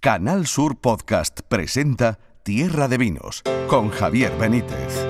Canal Sur Podcast presenta Tierra de Vinos con Javier Benítez.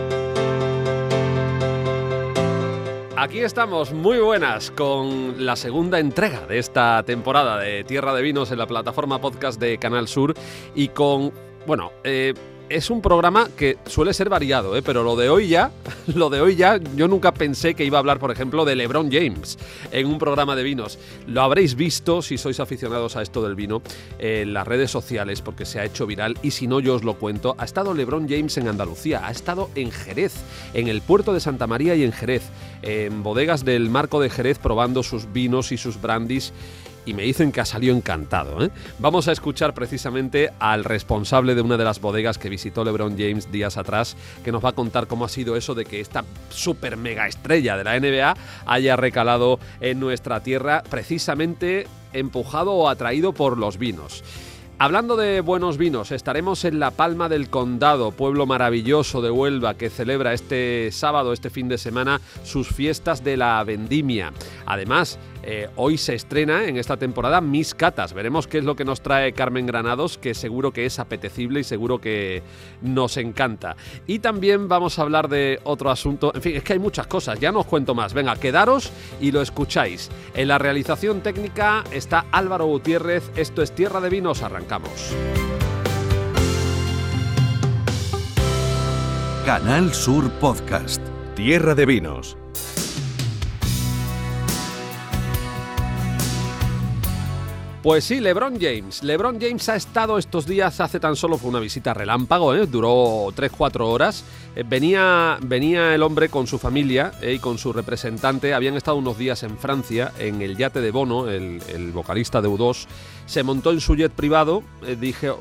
Aquí estamos, muy buenas, con la segunda entrega de esta temporada de Tierra de Vinos en la plataforma podcast de Canal Sur y con, bueno, eh, es un programa que suele ser variado, ¿eh? pero lo de hoy ya, lo de hoy ya, yo nunca pensé que iba a hablar, por ejemplo, de LeBron James en un programa de vinos. Lo habréis visto si sois aficionados a esto del vino en las redes sociales porque se ha hecho viral y si no yo os lo cuento. Ha estado LeBron James en Andalucía, ha estado en Jerez, en el puerto de Santa María y en Jerez, en bodegas del Marco de Jerez probando sus vinos y sus brandis y me dicen que ha salido encantado. ¿eh? Vamos a escuchar precisamente al responsable de una de las bodegas que visitó LeBron James días atrás, que nos va a contar cómo ha sido eso de que esta super mega estrella de la NBA haya recalado en nuestra tierra, precisamente empujado o atraído por los vinos. Hablando de buenos vinos, estaremos en La Palma del Condado, pueblo maravilloso de Huelva que celebra este sábado, este fin de semana, sus fiestas de la vendimia. Además, eh, hoy se estrena en esta temporada Mis Catas. Veremos qué es lo que nos trae Carmen Granados, que seguro que es apetecible y seguro que nos encanta. Y también vamos a hablar de otro asunto. En fin, es que hay muchas cosas, ya no os cuento más. Venga, quedaros y lo escucháis. En la realización técnica está Álvaro Gutiérrez. Esto es Tierra de Vinos. Arrancamos. Canal Sur Podcast. Tierra de Vinos Pues sí, LeBron James. LeBron James ha estado estos días, hace tan solo fue una visita relámpago, ¿eh? duró 3-4 horas. Eh, venía, venía el hombre con su familia ¿eh? y con su representante. Habían estado unos días en Francia, en el yate de Bono, el, vocalista de U2. Se montó en su jet privado. dije,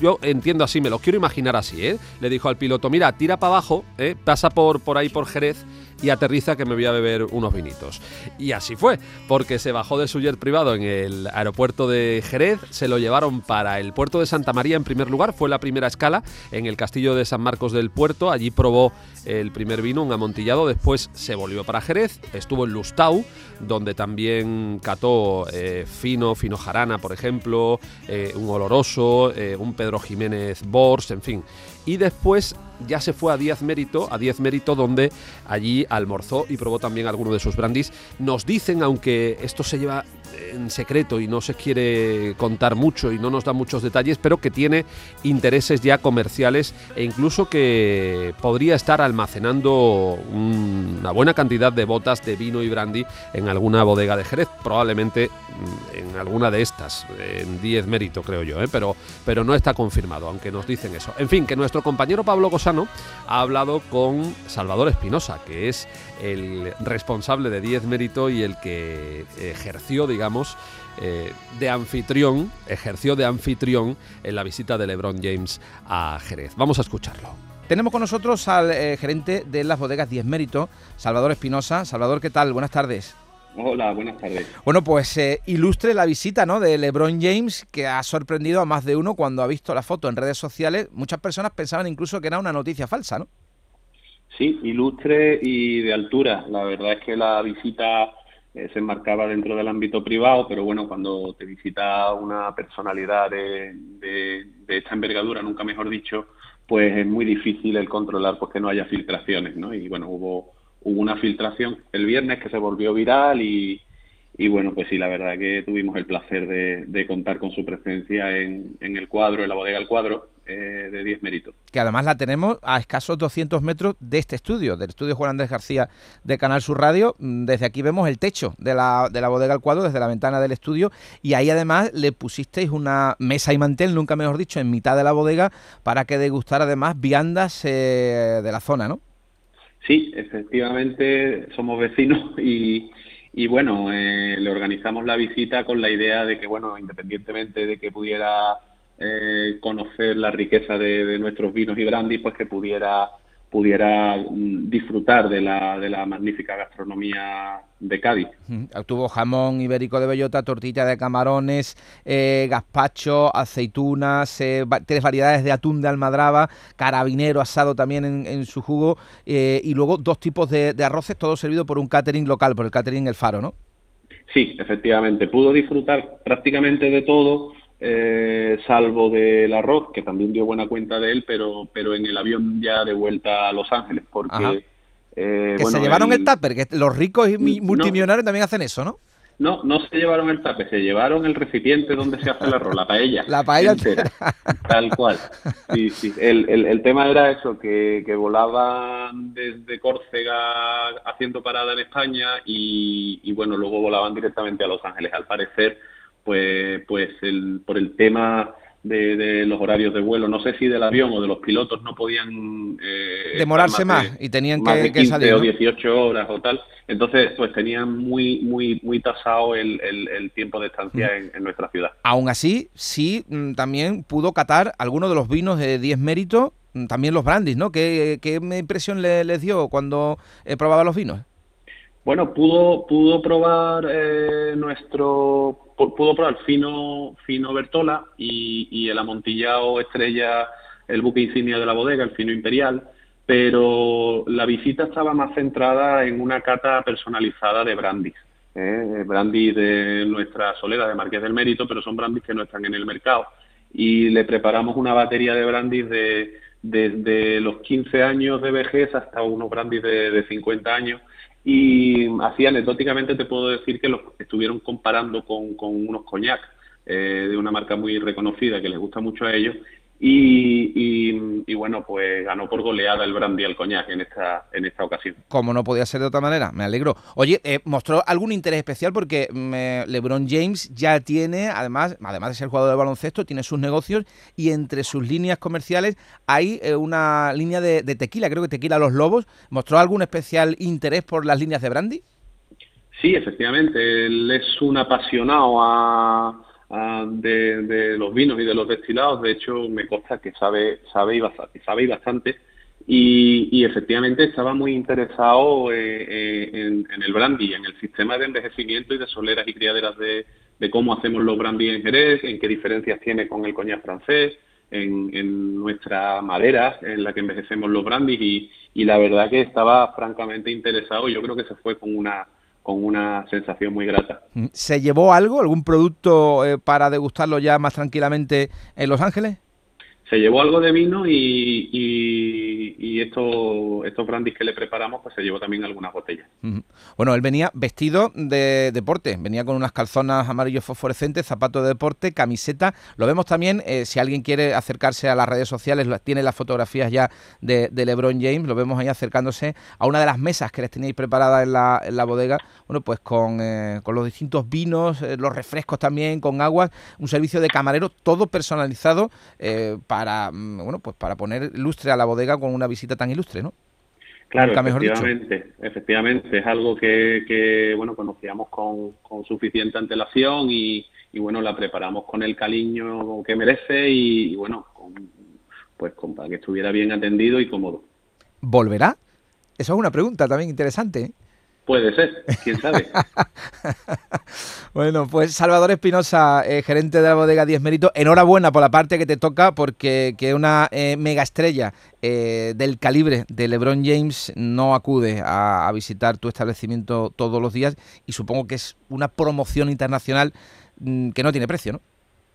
yo entiendo así, me lo quiero imaginar así, ¿eh? Le dijo al piloto, mira, tira para abajo, pasa por, por ahí por Jerez y aterriza que me voy a beber unos vinitos. Y así fue, porque se bajó de su jet privado en el aeropuerto de Jerez, se lo llevaron para el puerto de Santa María en primer lugar, fue la primera escala en el castillo de San Marcos del Puerto, allí probó el primer vino, un amontillado, después se volvió para Jerez, estuvo en Lustau, donde también cató eh, fino, fino jarana, por ejemplo, eh, un oloroso, eh, un Pedro Jiménez Bors, en fin. Y después ya se fue a Diez Mérito, a Diez Mérito, donde allí almorzó y probó también alguno de sus brandis. Nos dicen, aunque esto se lleva en secreto y no se quiere contar mucho y no nos da muchos detalles, pero que tiene intereses ya comerciales e incluso que podría estar almacenando una buena cantidad de botas de vino y brandy en alguna bodega de Jerez, probablemente mm, en alguna de estas, en 10 mérito creo yo, ¿eh? pero, pero no está confirmado, aunque nos dicen eso. En fin, que nuestro compañero Pablo Cosano ha hablado con Salvador Espinosa, que es el responsable de 10 mérito y el que ejerció, digamos, eh, de anfitrión, ejerció de anfitrión en la visita de LeBron James a Jerez. Vamos a escucharlo. Tenemos con nosotros al eh, gerente de las bodegas 10 Mérito, Salvador Espinosa. Salvador, ¿qué tal? Buenas tardes. Hola, buenas tardes. Bueno, pues eh, ilustre la visita ¿no? de LeBron James, que ha sorprendido a más de uno cuando ha visto la foto en redes sociales. Muchas personas pensaban incluso que era una noticia falsa, ¿no? Sí, ilustre y de altura. La verdad es que la visita eh, se enmarcaba dentro del ámbito privado, pero bueno, cuando te visita una personalidad de, de, esta envergadura, nunca mejor dicho, pues es muy difícil el controlar porque no haya filtraciones, ¿no? Y bueno, hubo, hubo una filtración el viernes que se volvió viral y, y bueno, pues sí, la verdad que tuvimos el placer de, contar con su presencia en, el cuadro, en la bodega del cuadro eh, de 10 méritos. Que además la tenemos a escasos 200 metros de este estudio, del estudio Juan Andrés García de Canal Sur Radio. Mm, desde aquí vemos el techo de la, de la bodega del cuadro, desde la ventana del estudio. Y ahí además le pusisteis una mesa y mantel, nunca mejor dicho, en mitad de la bodega para que degustara además viandas eh, de la zona, ¿no? Sí, efectivamente somos vecinos y y bueno, eh, le organizamos la visita con la idea de que, bueno, independientemente de que pudiera eh, conocer la riqueza de, nuestros vinos y brandis, pues que pudiera pudiera mm, disfrutar de la, de la magnífica gastronomía de Cádiz. Tuvo jamón ibérico de bellota, tortilla de camarones, eh, gazpacho, aceitunas, eh, tres variedades de atún de almadraba, carabinero asado también en, su jugo eh, y luego dos tipos de, de, arroces, todo servido por un catering local, por el catering El Faro, ¿no? Sí, efectivamente. Pudo disfrutar prácticamente de todo eh, salvo del arroz, que también dio buena cuenta de él, pero, pero en el avión ya de vuelta a Los Ángeles, porque... Eh, que se llevaron el, tupper, que los ricos y multimillonarios también hacen eso, ¿no? No, no se llevaron el tape, se llevaron el recipiente donde se hace el arroz, la paella. La paella entera. Tal cual. Sí, sí. El, el, tema era eso, que, que, volaban desde Córcega haciendo parada en España y, y, bueno, luego volaban directamente a Los Ángeles. Al parecer, pues, pues el, por el tema de, los horarios de vuelo. No sé si del avión o de los pilotos no podían... Eh, Demorarse más, y tenían que, que salir. o 18 horas o tal. Entonces, pues tenían muy, muy, muy tasado el, el, tiempo de estancia mm. en, nuestra ciudad. Aún así, sí, mm, también pudo catar algunos de los vinos de 10 méritos, mm, también los brandis, ¿no? ¿Qué, qué impresión le, les dio cuando eh, probaba los vinos? Bueno, pudo, pudo probar eh, nuestro pudo probar fino, fino Bertola y, el amontillado estrella, el buque insignia de la bodega, el fino imperial, pero la visita estaba más centrada en una cata personalizada de brandis. ¿eh? Brandis de nuestra solera de Marqués del Mérito, pero son brandis que no están en el mercado. Y le preparamos una batería de brandis de, desde los 15 años de vejez hasta unos brandis de, de 50 años y así anecdóticamente te puedo decir que los estuvieron comparando con, con unos coñac eh, de una marca muy reconocida que les gusta mucho a ellos y, bueno, pues ganó por goleada el brandy al coñac en esta, en esta ocasión. Como no podía ser de otra manera, me alegro. Oye, eh, mostró algún interés especial porque mm, LeBron James ya tiene, además, además de ser jugador de baloncesto, tiene sus negocios y entre sus líneas comerciales hay eh, una línea de, de, tequila, creo que Tequila Los Lobos. ¿Mostró algún especial interés por las líneas de brandy? Sí, efectivamente. Él es un apasionado a de, los vinos y de los destilados. De hecho, me consta que sabe, sabe, y, bastante, sabe bastante. Y, efectivamente estaba muy interesado eh, eh, en, el brandy, en el sistema de envejecimiento y de soleras y criaderas de, cómo hacemos los brandy en Jerez, en qué diferencias tiene con el coñac francés, en, nuestra madera en la que envejecemos los brandys y, y la verdad que estaba francamente interesado. Yo creo que se fue con una con una sensación muy grata. Mm, ¿Se llevó algo, algún producto eh, para degustarlo ya más tranquilamente en Los Ángeles? se llevó algo de vino y, y, esto, estos brandis que le preparamos, pues se llevó también algunas botellas. Bueno, él venía vestido de deporte, venía con unas calzonas amarillos fosforescentes, zapatos de deporte, camiseta. Lo vemos también, eh, si alguien quiere acercarse a las redes sociales, tiene las fotografías ya de, LeBron James, lo vemos ahí acercándose a una de las mesas que les tenéis preparadas en la, en la bodega, bueno, pues con, eh, con los distintos vinos, eh, los refrescos también, con agua, un servicio de camarero, todo personalizado para mm, bueno pues para poner lustre a la bodega con una visita tan ilustre, ¿no? Claro, efectivamente, efectivamente, es algo que, bueno conocíamos con, suficiente antelación y, bueno la preparamos con el cariño que merece y, bueno pues para que estuviera bien atendido y cómodo. ¿Volverá? Eso es una pregunta también interesante. ¿eh? Puede ser, quién sabe. bueno, pues Salvador Espinosa, eh, gerente de la bodega 10 Méritos, enhorabuena por la parte que te toca, porque que una eh, mega estrella eh, del calibre de LeBron James no acude a, visitar tu establecimiento todos los días y supongo que es una promoción internacional mm, que no tiene precio, ¿no?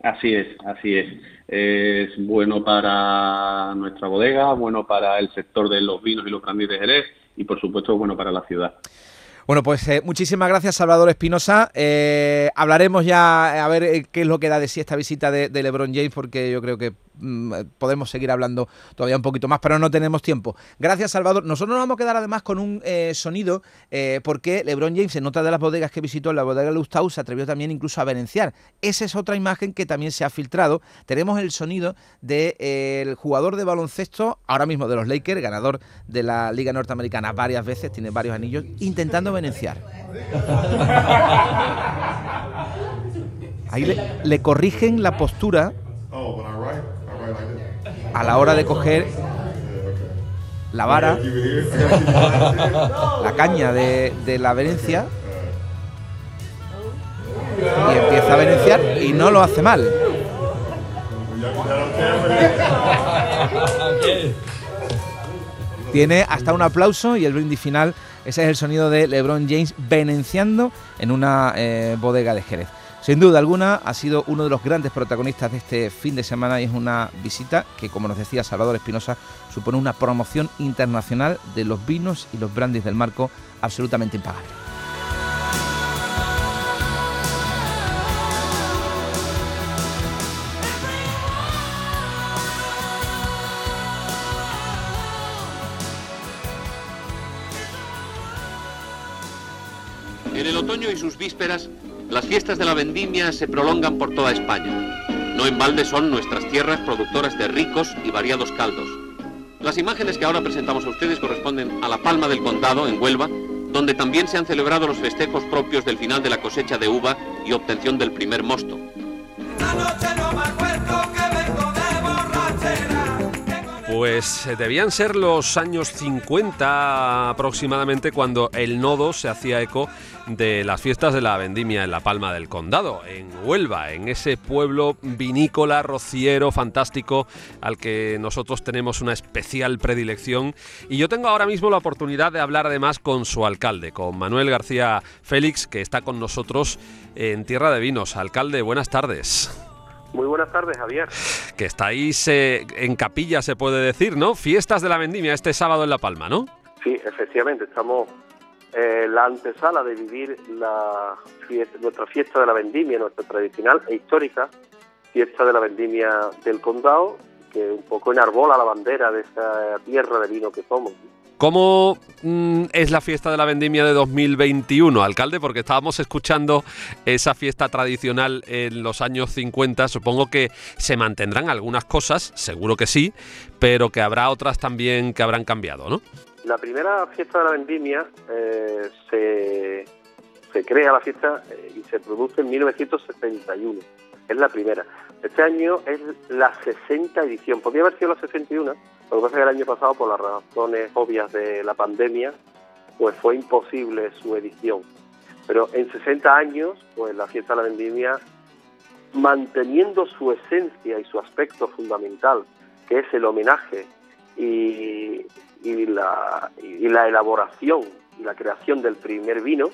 Así es, así es. Es bueno para nuestra bodega, bueno para el sector de los vinos y los brandy de Jerez y por supuesto bueno para la ciudad. Bueno, pues eh, muchísimas gracias, Salvador Espinosa. Eh, hablaremos ya a ver eh, qué es lo que da de sí esta visita de, LeBron James, porque yo creo que podemos seguir hablando todavía un poquito más, pero no tenemos tiempo. Gracias, Salvador. Nosotros nos vamos a quedar además con un eh, sonido, eh, porque LeBron James, en otra de las bodegas que visitó, la bodega Lustau, se atrevió también incluso a venenciar. Esa es otra imagen que también se ha filtrado. Tenemos el sonido del eh, jugador de baloncesto, ahora mismo de los Lakers, ganador de la Liga Norteamericana varias veces, tiene varios anillos, intentando venenciar. Ahí le corrigen la postura a la hora de coger la vara, la caña de, la venencia y empieza a venenciar y no lo hace mal. Tiene hasta un aplauso y el brindis final. Ese es el sonido de LeBron James venenciando en una eh, bodega de Jerez. Sin duda alguna, ha sido uno de los grandes protagonistas de este fin de semana y es una visita que, como nos decía Salvador Espinosa, supone una promoción internacional de los vinos y los brandis del marco absolutamente impagable. En el otoño y sus vísperas, las fiestas de la vendimia se prolongan por toda España. No en balde son nuestras tierras productoras de ricos y variados caldos. Las imágenes que ahora presentamos a ustedes corresponden a La Palma del Condado, en Huelva, donde también se han celebrado los festejos propios del final de la cosecha de uva y obtención del primer mosto. Pues eh, debían ser los años 50 aproximadamente cuando el nodo se hacía eco de las fiestas de la vendimia en la Palma del Condado, en Huelva, en ese pueblo vinícola, rociero, fantástico, al que nosotros tenemos una especial predilección. Y yo tengo ahora mismo la oportunidad de hablar además con su alcalde, con Manuel García Félix, que está con nosotros en Tierra de Vinos. Alcalde, buenas tardes. Muy buenas tardes, Javier. Que estáis eh, en capilla, se puede decir, ¿no? Fiestas de la vendimia este sábado en La Palma, ¿no? Sí, efectivamente, estamos en la antesala de vivir la nuestra fiesta de la vendimia, nuestra tradicional e histórica fiesta de la vendimia del condado, que un poco enarbola la bandera de esta tierra de vino que somos. ¿Cómo mm, es la fiesta de la vendimia de 2021, alcalde? Porque estábamos escuchando esa fiesta tradicional en los años 50. Supongo que se mantendrán algunas cosas, seguro que sí, pero que habrá otras también que habrán cambiado, ¿no? La primera fiesta de la vendimia eh, se, crea la fiesta eh, y se produce en 1971. Es la primera. Este año es la 60 edición. Podría haber sido la 61 lo que pasa es que el año pasado, por las razones obvias de la pandemia, pues fue imposible su edición. Pero en 60 años, pues la fiesta de la vendimia, manteniendo su esencia y su aspecto fundamental, que es el homenaje y, la, y la elaboración y la creación del primer vino,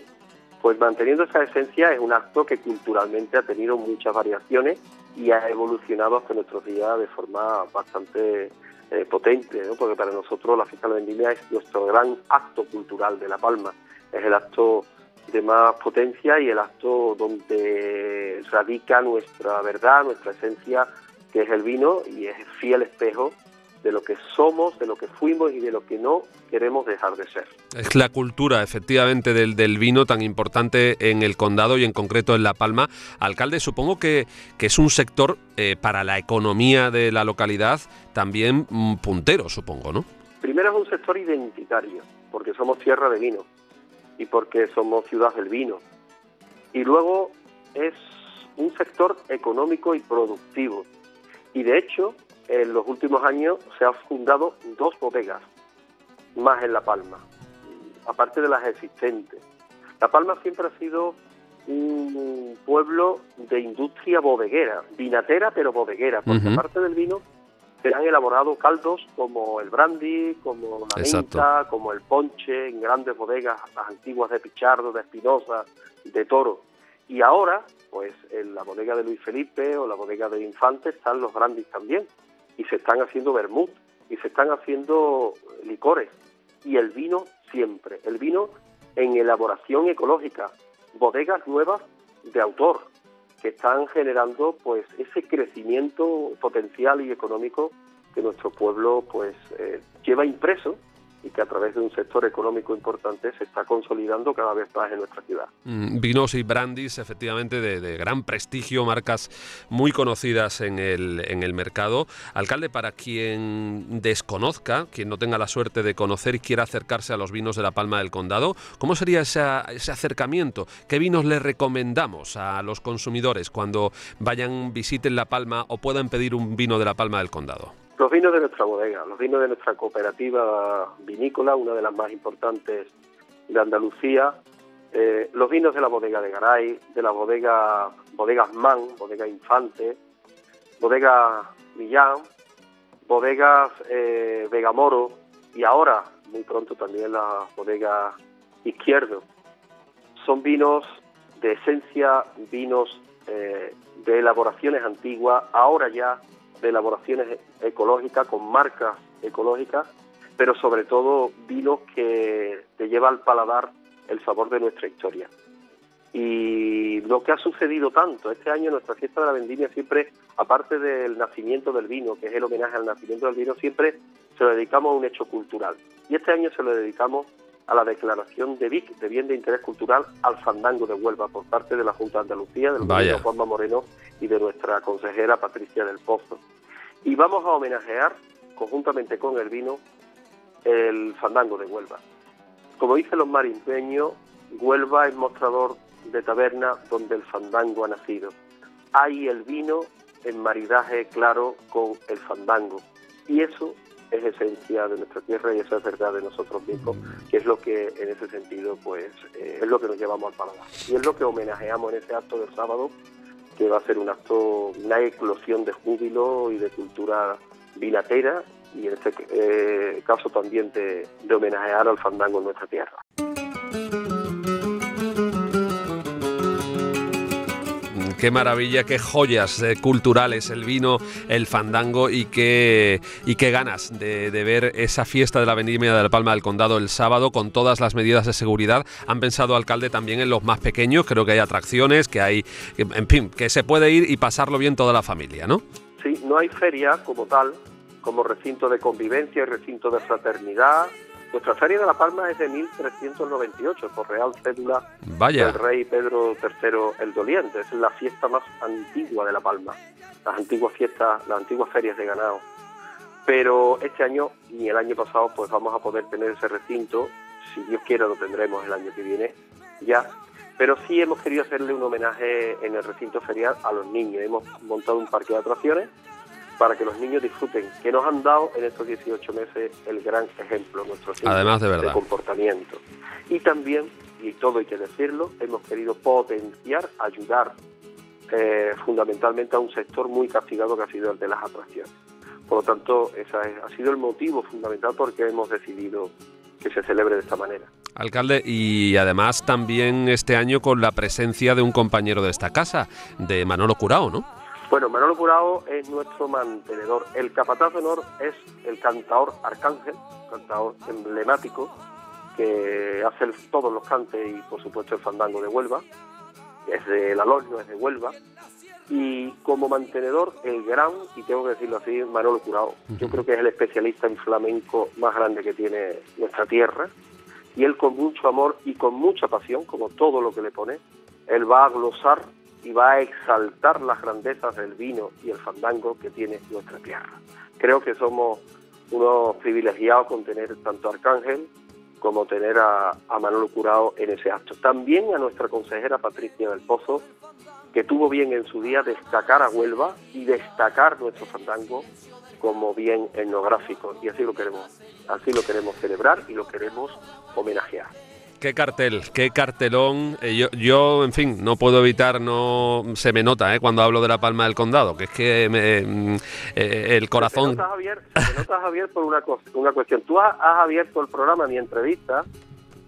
pues manteniendo esa esencia es un acto que culturalmente ha tenido muchas variaciones y ha evolucionado hasta nuestros días de forma bastante eh, potente, porque para nosotros la fiesta de la vendimia es nuestro gran acto cultural de La Palma, es el acto de más potencia y el acto donde radica nuestra verdad, nuestra esencia, que es el vino y es fiel espejo de lo que somos, de lo que fuimos y de lo que no queremos dejar de ser. Es la cultura, efectivamente, del, del vino tan importante en el condado y en concreto en La Palma. Alcalde, supongo que, que es un sector eh, para la economía de la localidad también mm, puntero, supongo, ¿no? Primero es un sector identitario, porque somos tierra de vino y porque somos ciudad del vino. Y luego es un sector económico y productivo. Y de hecho, en los últimos años se han fundado dos bodegas más en La Palma, aparte de las existentes. La Palma siempre ha sido un pueblo de industria bodeguera, vinatera pero bodeguera, porque aparte del vino se han elaborado caldos como el brandy, como la menta, como el ponche, en grandes bodegas, las antiguas de Pichardo, de Espinosa, de Toro. Y ahora, pues en la bodega de Luis Felipe o la bodega de Infante están los brandis también y se están haciendo vermut y se están haciendo licores y el vino siempre, el vino en elaboración ecológica, bodegas nuevas de autor que están generando pues ese crecimiento potencial y económico que nuestro pueblo pues eh, lleva impreso y que a través de un sector económico importante se está consolidando cada vez más en nuestra ciudad. Mm, vinos y brandis, efectivamente, de, gran prestigio, marcas muy conocidas en el, en el mercado. Alcalde, para quien desconozca, quien no tenga la suerte de conocer y quiera acercarse a los vinos de la Palma del Condado, ¿cómo sería ese, ese acercamiento? ¿Qué vinos le recomendamos a los consumidores cuando vayan, visiten La Palma o puedan pedir un vino de la Palma del Condado? Los vinos de nuestra bodega, los vinos de nuestra cooperativa vinícola, una de las más importantes de Andalucía, eh, los vinos de la bodega de Garay, de la bodega bodegas Man, bodega Infante, bodega Millán, bodegas eh, Vegamoro y ahora, muy pronto también la bodega Izquierdo. Son vinos de esencia, vinos eh, de elaboraciones antiguas, ahora ya de elaboraciones ecológicas, con marcas ecológicas, pero sobre todo vinos que te lleva al paladar el sabor de nuestra historia. Y lo que ha sucedido tanto, este año nuestra fiesta de la vendimia siempre, aparte del nacimiento del vino, que es el homenaje al nacimiento del vino, siempre se lo dedicamos a un hecho cultural. Y este año se lo dedicamos a la declaración de VIC, de Bien de Interés Cultural, al Fandango de Huelva, por parte de la Junta de Andalucía, del gobierno Juanma Moreno y de nuestra consejera Patricia del Pozo. Y vamos a homenajear, conjuntamente con el vino, el Fandango de Huelva. Como dicen los marinteños, Huelva es mostrador de taberna donde el fandango ha nacido. Hay el vino en maridaje claro con el fandango. Y eso es esencia de nuestra tierra y eso es verdad de nosotros mismos, que es lo que en ese sentido pues eh, es lo que nos llevamos al paladar. Y es lo que homenajeamos en ese acto del sábado, que va a ser un acto, una eclosión de júbilo y de cultura vinatera y en este eh, caso también de homenajear al fandango en nuestra tierra. Qué maravilla, qué joyas eh, culturales el vino, el fandango y qué, y qué ganas de, ver esa fiesta de la vendimia de la Palma del Condado el sábado con todas las medidas de seguridad. Han pensado, alcalde, también en los más pequeños, creo que hay atracciones, que hay, en fin, que se puede ir y pasarlo bien toda la familia, ¿no? Sí, no hay feria como tal, como recinto de convivencia y recinto de fraternidad, nuestra Feria de la Palma es de 1398, por Real Cédula del rey Pedro III el Doliente. Es la fiesta más antigua de La Palma, las antiguas fiestas, las antiguas ferias de ganado. Pero este año, ni el año pasado, pues vamos a poder tener ese recinto. Si Dios quiere, lo tendremos el año que viene ya. Pero sí hemos querido hacerle un homenaje en el recinto ferial a los niños. Hemos montado un parque de atracciones para que los niños disfruten, que nos han dado en estos 18 meses el gran ejemplo, nuestro Además de, verdad. comportamiento. Y también, y todo hay que decirlo, hemos querido potenciar, ayudar eh, fundamentalmente a un sector muy castigado que ha sido el de las atracciones. Por lo tanto, ese ha sido el motivo fundamental por qué hemos decidido que se celebre de esta manera. Alcalde, y además también este año con la presencia de un compañero de esta casa, de Manolo Curao, ¿no? Bueno, Manolo Curao es nuestro mantenedor. El capataz de honor es el cantador Arcángel, cantador emblemático, que hace todos los cantes y por supuesto el fandango de Huelva. Es de La Loño, es de Huelva. Y como mantenedor, el gran, y tengo que decirlo así, Manolo Curao. Yo creo que es el especialista en flamenco más grande que tiene nuestra tierra. Y él con mucho amor y con mucha pasión, como todo lo que le pone, él va a glosar y va a exaltar las grandezas del vino y el fandango que tiene nuestra tierra. Creo que somos unos privilegiados con tener tanto a Arcángel como tener a, a Manolo Curao en ese acto. También a nuestra consejera Patricia del Pozo, que tuvo bien en su día destacar a Huelva y destacar nuestro fandango como bien etnográfico y así lo queremos así lo queremos celebrar y lo queremos homenajear Qué cartel, qué cartelón. Eh, yo, yo, en fin, no puedo evitar, no se me nota eh, cuando hablo de la Palma del Condado, que es que me, mm, eh, el corazón... Se nota, Javier, nota, Javier, por una, una cuestión. Tú has, abierto el programa, mi entrevista,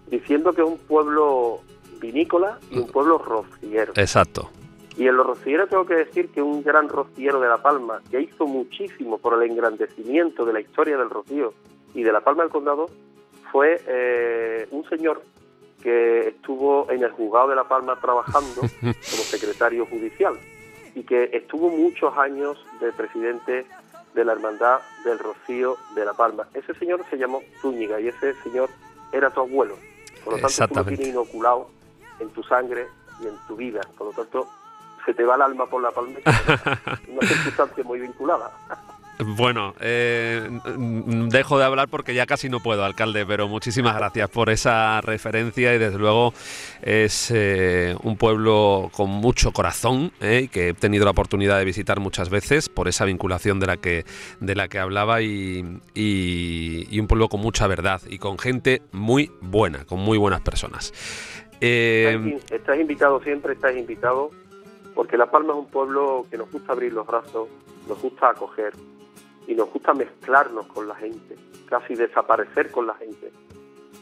diciendo que es un pueblo vinícola y un pueblo rociero. Exacto. Y en los rocieros tengo que decir que un gran rociero de La Palma, que hizo muchísimo por el engrandecimiento de la historia del rocío y de La Palma del Condado, fue un señor que estuvo en el juzgado de La Palma trabajando como secretario judicial y que estuvo muchos años de presidente de la Hermandad del Rocío de La Palma. Ese señor se llamó Zúñiga y ese señor era tu abuelo. Por lo tanto, tú lo tienes inoculado en tu sangre y en tu vida. Por lo tanto, se te va el alma por la palma. Una circunstancia muy vinculada. Bueno, eh, dejo de hablar porque ya casi no puedo, alcalde, pero muchísimas gracias por esa referencia y desde luego es eh, un pueblo con mucho corazón eh, que he tenido la oportunidad de visitar muchas veces por esa vinculación de la que, de la que hablaba y, un pueblo con mucha verdad y con gente muy buena, con muy buenas personas. estás invitado siempre, estás invitado porque La Palma es un pueblo que nos gusta abrir los brazos, nos gusta acoger y nos gusta mezclarnos con la gente, casi desaparecer con la gente,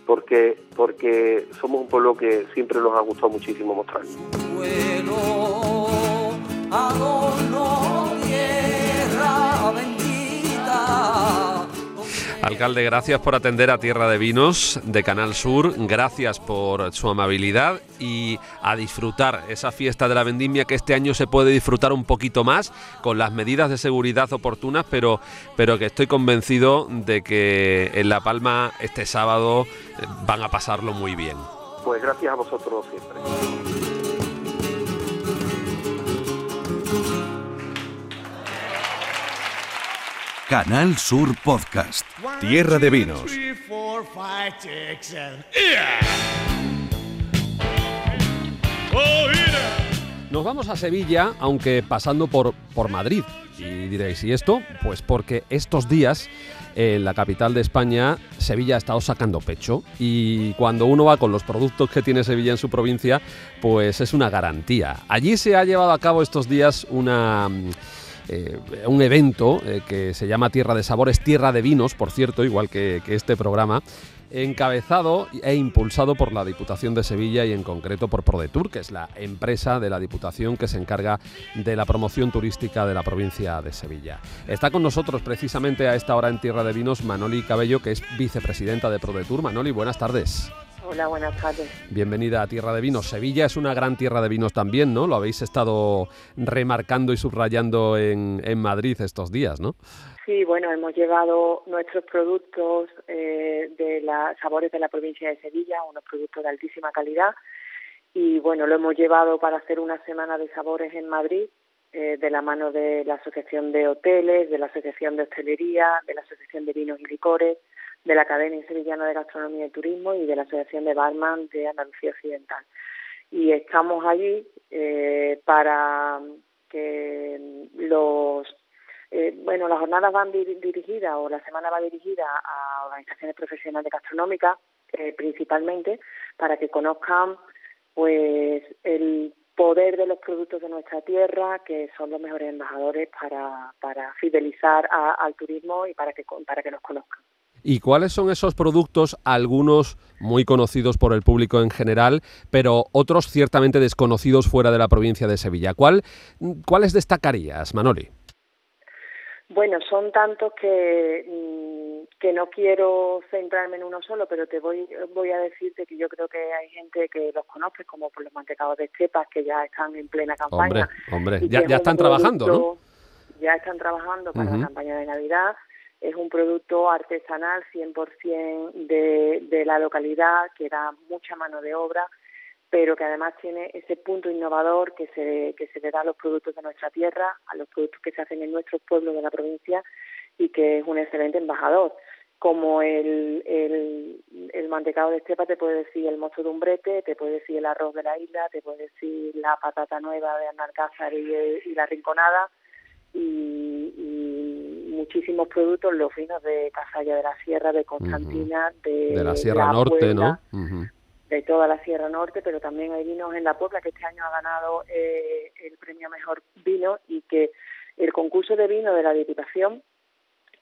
porque, porque somos un pueblo que siempre nos ha gustado muchísimo mostrar. Alcalde, gracias por atender a Tierra de Vinos de Canal Sur, gracias por su amabilidad y a disfrutar esa fiesta de la vendimia que este año se puede disfrutar un poquito más con las medidas de seguridad oportunas, pero, pero que estoy convencido de que en La Palma este sábado eh, van a pasarlo muy bien. Pues gracias a vosotros siempre. Canal Sur Podcast. Tierra de Vinos. Nos vamos a Sevilla, aunque pasando por, por Madrid. Y diréis, ¿y esto? Pues porque estos días en la capital de España, Sevilla ha estado sacando pecho y cuando uno va con los productos que tiene Sevilla en su provincia, pues es una garantía. Allí se ha llevado a cabo estos días una eh, un evento eh, que se llama Tierra de Sabores, Tierra de Vinos, por cierto, igual que, este programa, encabezado e impulsado por la Diputación de Sevilla y en concreto por ProDetour, que es la empresa de la Diputación que se encarga de la promoción turística de la provincia de Sevilla. Está con nosotros precisamente a esta hora en Tierra de Vinos Manoli Cabello, que es vicepresidenta de ProDetour. Manoli, buenas tardes. Hola, buenas tardes. Bienvenida a Tierra de Vinos. Sevilla es una gran tierra de vinos también, ¿no? Lo habéis estado remarcando y subrayando en, Madrid estos días, ¿no? Sí, bueno, hemos llevado nuestros productos eh, de la sabores de la provincia de Sevilla, unos productos de altísima calidad, y bueno, lo hemos llevado para hacer una semana de sabores en Madrid, eh, de la mano de la Asociación de Hoteles, de la Asociación de Hostelería, de la Asociación de Vinos y Licores, de la Academia Sevillana de Gastronomía y Turismo y de la Asociación de Barman de Andalucía Occidental. Y estamos allí eh, para que los eh, bueno, las jornadas van dirigidas o la semana va dirigida a organizaciones profesionales gastronómicas eh, principalmente para que conozcan pues el poder de los productos de nuestra tierra que son los mejores embajadores para, para fidelizar al turismo y para que para que nos conozcan. ¿Y cuáles son esos productos, algunos muy conocidos por el público en general, pero otros ciertamente desconocidos fuera de la provincia de Sevilla? ¿Cuál, ¿Cuáles destacarías, Manoli? Bueno, son tantos que, mm, que no quiero centrarme en uno solo, pero te voy, voy a decirte que yo creo que hay gente que los conoce, como por los mantecados de estepas, que ya están en plena campaña. Hombre, hombre, ya, ya están trabajando, ¿no? Ya están trabajando para la campaña de Navidad es un producto artesanal 100% de, de la localidad que da mucha mano de obra, pero que además tiene ese punto innovador que se, que se le da a los productos de nuestra tierra, a los productos que se hacen en nuestros pueblos de la provincia y que es un excelente embajador. Como el, el, el mantecado de estepa te puede decir el mozo de umbrete, te puede decir el arroz de la isla, te puede decir la patata nueva de Analcázar y, y la rinconada, y, muchísimos productos, los vinos de Casalla de la Sierra, de Constantina, de, la Sierra Norte, ¿no? De toda la Sierra Norte, pero también hay vinos en La Puebla que este año ha ganado eh, el premio Mejor Vino y que el concurso de vino de la Diputación,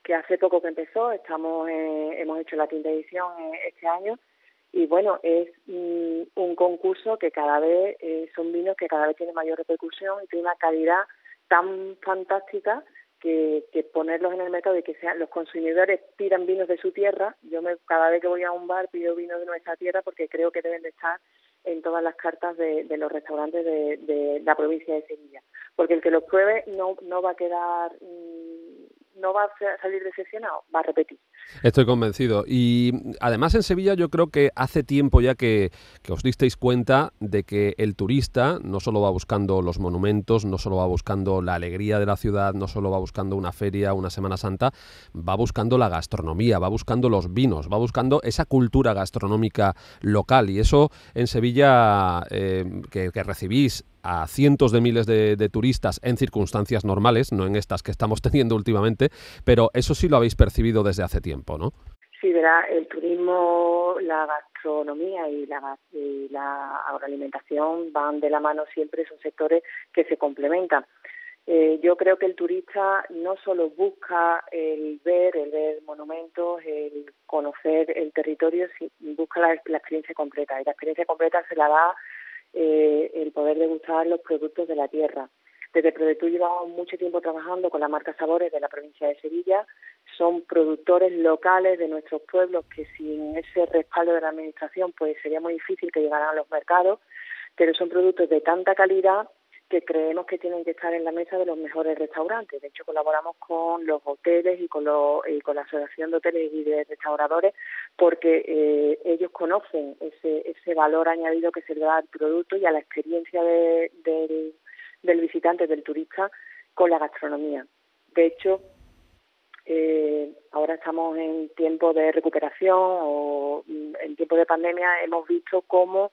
que hace poco que empezó, estamos eh, hemos hecho la quinta edición eh, este año, y bueno, es mm, un concurso que cada vez son vinos que cada vez tienen mayor repercusión y tiene una calidad tan fantástica que, ponerlos en el mercado y que sean los consumidores pidan vinos de su tierra. Yo me, cada vez que voy a un bar pido vinos de nuestra tierra porque creo que deben de estar en todas las cartas de, los restaurantes de, la provincia de Sevilla. Porque el que los pruebe no, no va a quedar, mm, no va a salir decepcionado, va a repetir. Estoy convencido. Y además en Sevilla yo creo que hace tiempo ya que, os disteis cuenta de que el turista no solo va buscando los monumentos, no solo va buscando la alegría de la ciudad, no solo va buscando una feria, una Semana Santa, va buscando la gastronomía, va buscando los vinos, va buscando esa cultura gastronómica local. Y eso en Sevilla eh, que recibís a cientos de miles de, turistas en circunstancias normales, no en estas que estamos teniendo últimamente, pero eso sí lo habéis percibido desde hace tiempo, ¿no? Sí, verá, el turismo, la gastronomía y la, la agroalimentación van de la mano siempre, son sectores que se complementan. Eh, yo creo que el turista no solo busca el ver, el ver monumentos, el conocer el territorio, sino busca la experiencia completa. Y la experiencia completa se la da eh, el poder degustar los productos de la tierra. Desde Prodetur llevamos mucho tiempo trabajando con la marca Sabores de la provincia de Sevilla. Son productores locales de nuestros pueblos que sin ese respaldo de la administración pues sería muy difícil que llegaran a los mercados, pero son productos de tanta calidad que creemos que tienen que estar en la mesa de los mejores restaurantes. De hecho, colaboramos con los hoteles y con, y con la Asociación de Hoteles y de Restauradores porque eh, ellos conocen ese, ese valor añadido que se le da al producto y a la experiencia del, del visitante, del turista, con la gastronomía. De hecho, eh, ahora estamos en tiempo de recuperación o mm, en tiempo de pandemia hemos visto cómo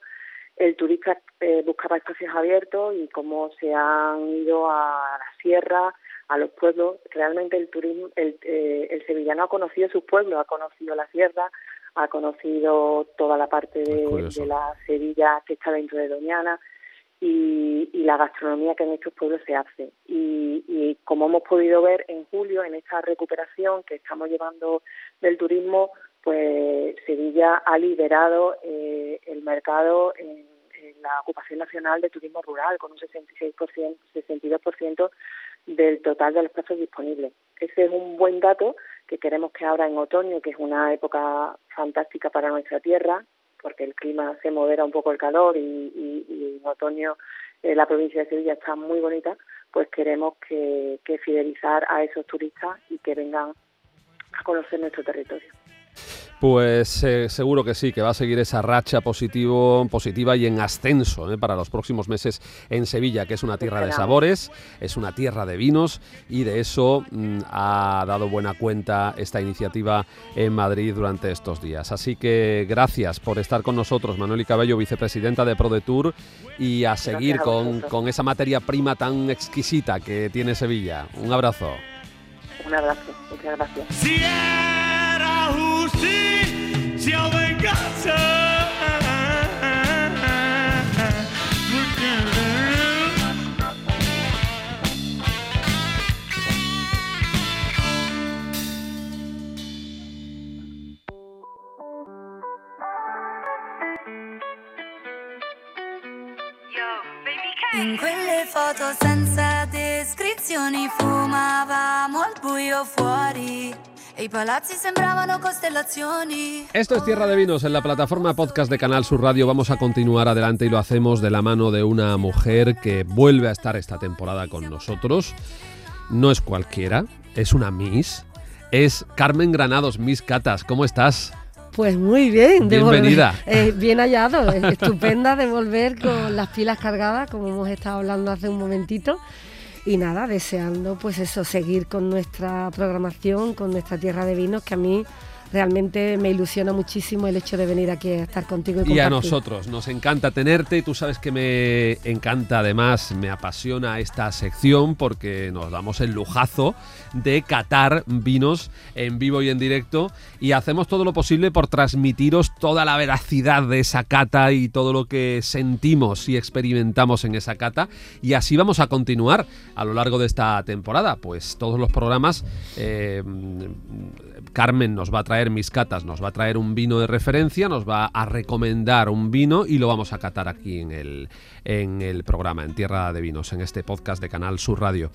el turista eh, buscaba espacios abiertos y cómo se han ido a la sierra, a los pueblos. Realmente el turismo, el, eh, el sevillano ha conocido sus pueblos, ha conocido la sierra, ha conocido toda la parte de, la Sevilla que está dentro de Doñana y, y, la gastronomía que en estos pueblos se hace. Y, y como hemos podido ver en julio, en esta recuperación que estamos llevando del turismo, pues Sevilla ha liderado eh, el mercado en, la ocupación nacional de turismo rural con un 66%, 62% del total de los plazos disponibles. Ese es un buen dato que queremos que ahora en otoño, que es una época fantástica para nuestra tierra, porque el clima se modera un poco el calor y, en otoño eh, la provincia de Sevilla está muy bonita, pues queremos que fidelizar a esos turistas y que vengan a conocer nuestro territorio. Pues eh, seguro que sí, que va a seguir esa racha positivo, positiva y en ascenso eh, para los próximos meses en Sevilla, que es una tierra de sabores, es una tierra de vinos y de eso mm, ha dado buena cuenta esta iniciativa en Madrid durante estos días. Así que gracias por estar con nosotros, Manuel y Cabello, vicepresidenta de ProDetour, y a seguir con, con esa materia prima tan exquisita que tiene Sevilla. Un abrazo. Un abrazo, muchas gracias. In quelle foto senza descrizioni fumavamo al buio fuori. E palazzi sembravano costellazioni. Esto es Tierra de Vinos en la plataforma podcast de Canal Sur Radio. Vamos a continuar adelante y lo hacemos de la mano de una mujer que vuelve a estar esta temporada con nosotros. No es cualquiera, es una Miss. Es Carmen Granados, Miss Catas. ¿Cómo estás? Pues muy bien. Bienvenida. Eh, bien hallado, estupenda de volver con las pilas cargadas, como hemos estado hablando hace un momentito. Y nada, deseando pues eso, seguir con nuestra programación, con nuestra tierra de vinos, que a mí realmente me ilusiona muchísimo el hecho de venir aquí a estar contigo y, y a nosotros nos encanta tenerte. Tú sabes que me encanta además me apasiona esta sección porque nos damos el lujazo de catar vinos en vivo y en directo y hacemos todo lo posible por transmitiros toda la veracidad de esa cata y todo lo que sentimos y experimentamos en esa cata. Y así vamos a continuar a lo largo de esta temporada. Pues todos los programas eh, Carmen nos va a traer mis catas, nos va a traer un vino de referencia, nos va a recomendar un vino y lo vamos a catar aquí en el, en el programa, en Tierra de Vinos, en este podcast de Canal Sur Radio.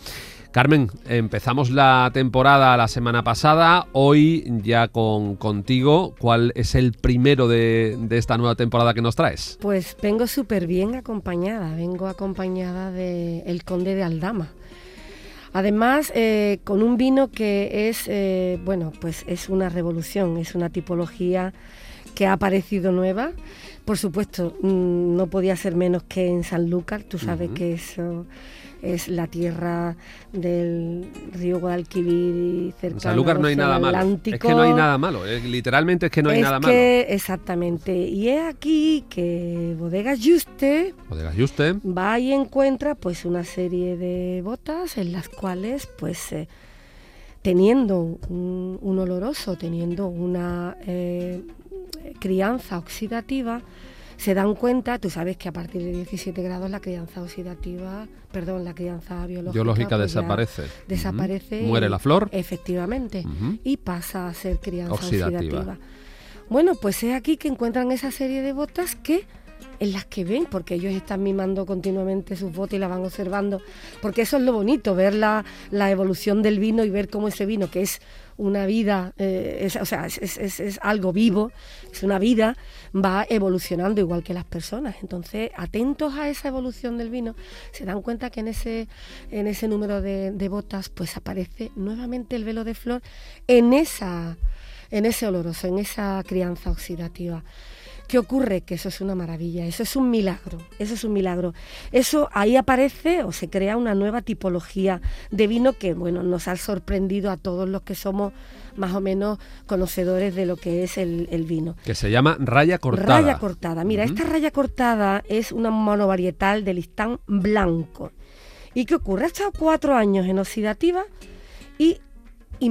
Carmen, empezamos la temporada la semana pasada, hoy ya con contigo, ¿cuál es el primero de, de esta nueva temporada que nos traes? Pues vengo súper bien acompañada, vengo acompañada de El Conde de Aldama. Además, eh, con un vino que es, eh, bueno, pues es una revolución, es una tipología que ha aparecido nueva. Por supuesto, mm, no podía ser menos que en Sanlúcar, tú sabes que eso es la tierra del río Guadalquivir y cercano no hay nada malo. Es que no hay nada malo, eh, literalmente es que no hay nada malo. Exactamente. Y es aquí que Bodegas Juste, Bodegas Juste va y encuentra pues una serie de botas en las cuales pues eh, teniendo un, oloroso, teniendo una eh, crianza oxidativa, se dan cuenta, tú sabes que a partir de 17 grados la crianza oxidativa, perdón, la crianza biológica, pues desaparece. Desaparece. Muere la flor. Efectivamente. Y pasa a ser crianza oxidativa. Bueno, pues es aquí que encuentran esa serie de botas que en las que ven, porque ellos están mimando continuamente sus botas y la van observando, porque eso es lo bonito, ver la, la evolución del vino y ver cómo ese vino, que es una vida, eh, es, o sea, es, es, es, algo vivo, es una vida, va evolucionando igual que las personas. Entonces, atentos a esa evolución del vino, se dan cuenta que en ese, en ese número de, de botas, pues aparece nuevamente el velo de flor en esa, en ese oloroso, en esa crianza oxidativa. ¿Qué ocurre? Que eso es una maravilla, eso es un milagro, eso es un milagro. Eso ahí aparece o se crea una nueva tipología de vino que, bueno, nos ha sorprendido a todos los que somos más o menos conocedores de lo que es el, el vino. Que se llama raya cortada. Raya cortada. Mira, esta raya cortada es una monovarietal de listán blanco. ¿Y qué ocurre? Ha estado cuatro años en oxidativa y